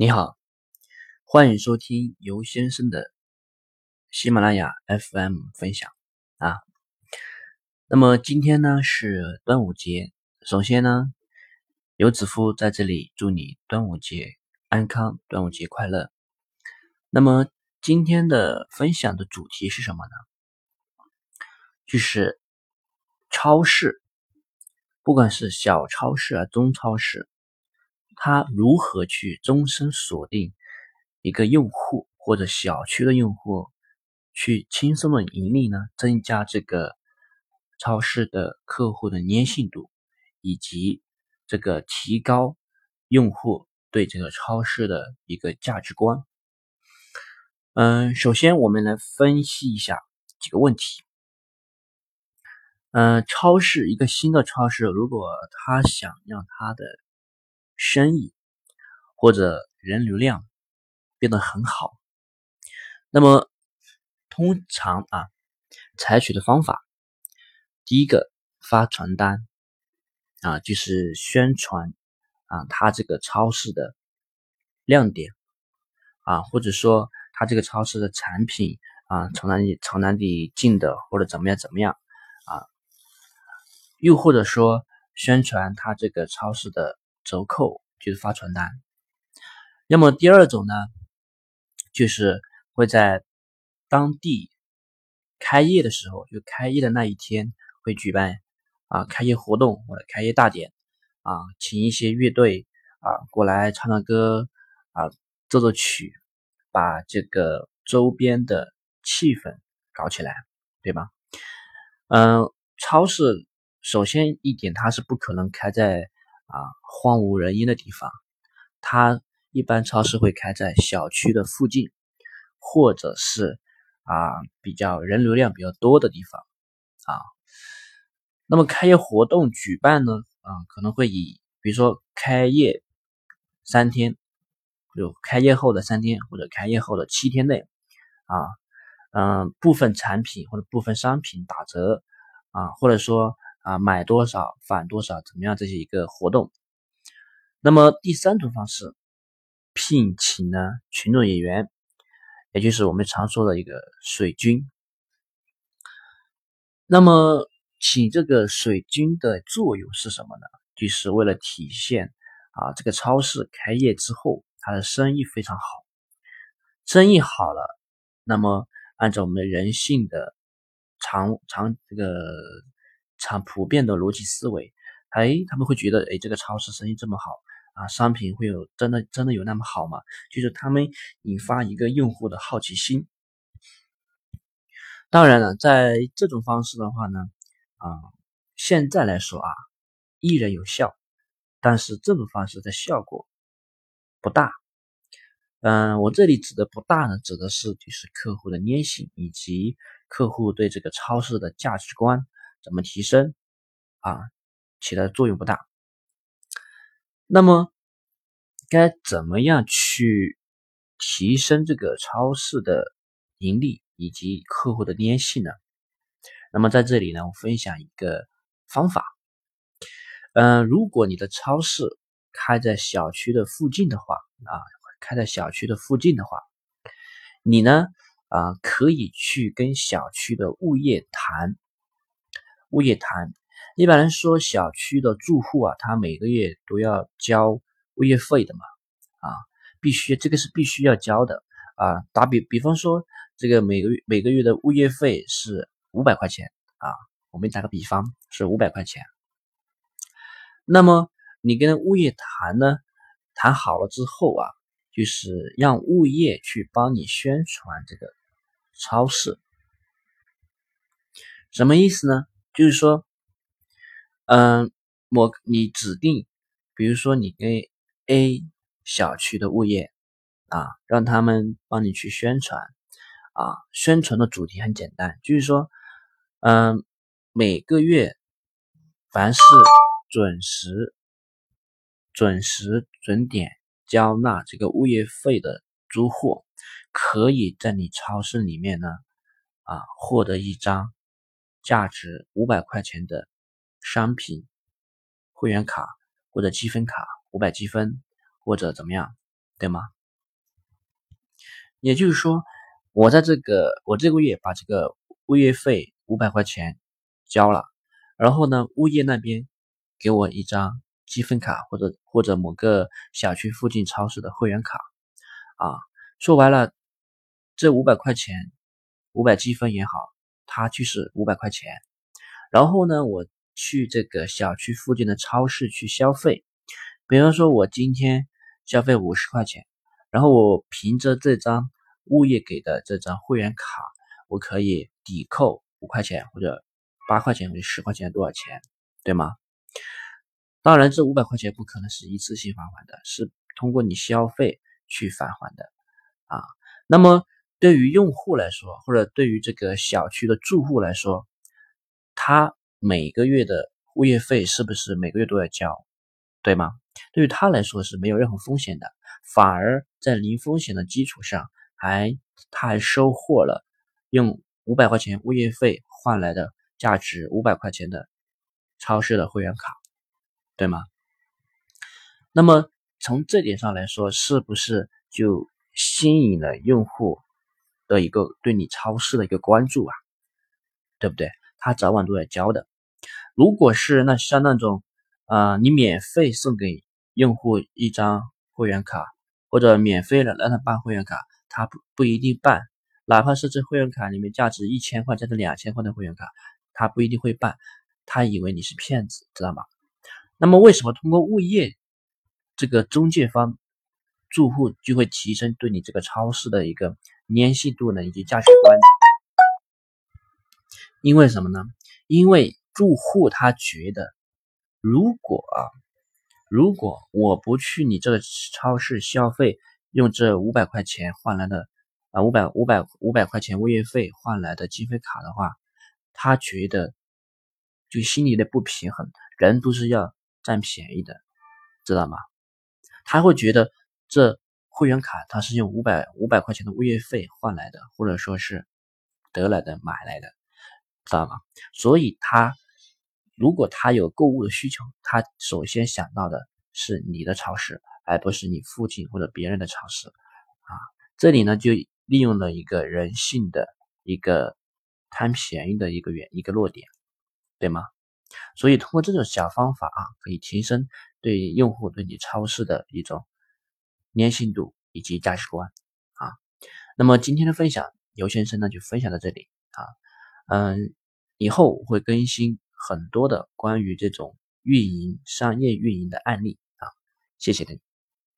你好，欢迎收听尤先生的喜马拉雅 FM 分享啊。那么今天呢是端午节，首先呢，游子夫在这里祝你端午节安康，端午节快乐。那么今天的分享的主题是什么呢？就是超市，不管是小超市啊、中超市。他如何去终身锁定一个用户或者小区的用户，去轻松的盈利呢？增加这个超市的客户的粘性度，以及这个提高用户对这个超市的一个价值观。嗯，首先我们来分析一下几个问题。嗯，超市一个新的超市，如果他想让他的生意或者人流量变得很好，那么通常啊，采取的方法，第一个发传单啊，就是宣传啊，他这个超市的亮点啊，或者说他这个超市的产品啊，从哪里从哪里进的，或者怎么样怎么样啊，又或者说宣传他这个超市的。折扣就是发传单，那么第二种呢，就是会在当地开业的时候，就开业的那一天会举办啊开业活动或者开业大典啊，请一些乐队啊过来唱唱歌啊奏奏曲，把这个周边的气氛搞起来，对吧？嗯，超市首先一点它是不可能开在。啊，荒无人烟的地方，它一般超市会开在小区的附近，或者是啊比较人流量比较多的地方啊。那么开业活动举办呢，啊可能会以比如说开业三天，就开业后的三天或者开业后的七天内啊，嗯部分产品或者部分商品打折啊，或者说。啊，买多少返多少，怎么样？这些一个活动。那么第三种方式，聘请呢群众演员，也就是我们常说的一个水军。那么请这个水军的作用是什么呢？就是为了体现啊，这个超市开业之后，它的生意非常好，生意好了，那么按照我们人性的常常这个。常普遍的逻辑思维，哎，他们会觉得，哎，这个超市生意这么好啊，商品会有真的真的有那么好吗？就是他们引发一个用户的好奇心。当然了，在这种方式的话呢，啊，现在来说啊，依然有效，但是这种方式的效果不大。嗯，我这里指的不大呢，指的是就是客户的粘性以及客户对这个超市的价值观。怎么提升啊？起的作用不大。那么该怎么样去提升这个超市的盈利以及客户的粘性呢？那么在这里呢，我分享一个方法。嗯，如果你的超市开在小区的附近的话啊，开在小区的附近的话，你呢啊可以去跟小区的物业谈。物业谈，一般来说，小区的住户啊，他每个月都要交物业费的嘛，啊，必须这个是必须要交的啊。打比比方说，这个每个月每个月的物业费是五百块钱啊，我们打个比方是五百块钱。那么你跟物业谈呢，谈好了之后啊，就是让物业去帮你宣传这个超市，什么意思呢？就是说，嗯，我你指定，比如说你跟 A 小区的物业啊，让他们帮你去宣传啊，宣传的主题很简单，就是说，嗯，每个月凡是准时、准时准点交纳这个物业费的租户，可以在你超市里面呢，啊，获得一张。价值五百块钱的商品会员卡或者积分卡，五百积分或者怎么样对吗？也就是说，我在这个我这个月把这个物业费五百块钱交了，然后呢，物业那边给我一张积分卡或者或者某个小区附近超市的会员卡啊，说白了，这五百块钱五百积分也好，它就是五百块钱。然后呢，我去这个小区附近的超市去消费，比方说我今天消费五十块钱，然后我凭着这张物业给的这张会员卡，我可以抵扣五块钱或者八块钱或者十块钱多少钱，对吗？当然，这五百块钱不可能是一次性返还的，是通过你消费去返还的啊。那么对于用户来说，或者对于这个小区的住户来说，他每个月的物业费是不是每个月都要交，对吗？对于他来说是没有任何风险的，反而在零风险的基础上，还他还收获了用五百块钱物业费换来的价值五百块钱的超市的会员卡，对吗？那么从这点上来说，是不是就吸引了用户的一个对你超市的一个关注啊？对不对？他早晚都要交的。如果是那像那种，啊，你免费送给用户一张会员卡，或者免费的让他办会员卡，他不不一定办。哪怕是这会员卡里面价值一千块、价值两千块的会员卡，他不一定会办。他以为你是骗子，知道吗？那么为什么通过物业这个中介方，住户就会提升对你这个超市的一个粘性度呢，以及价值观？因为什么呢？因为住户他觉得，如果啊，如果我不去你这个超市消费，用这五百块钱换来的啊五百五百五百块钱物业费换来的积分卡的话，他觉得就心里的不平衡，人都是要占便宜的，知道吗？他会觉得这会员卡他是用五百五百块钱的物业费换来的，或者说是得来的买来的。知道吗？所以他如果他有购物的需求，他首先想到的是你的超市，而不是你附近或者别人的超市啊。这里呢就利用了一个人性的一个贪便宜的一个原一个弱点，对吗？所以通过这种小方法啊，可以提升对用户对你超市的一种粘性度以及价值观啊。那么今天的分享，刘先生呢就分享到这里啊。嗯，以后会更新很多的关于这种运营、商业运营的案例啊，谢谢大家。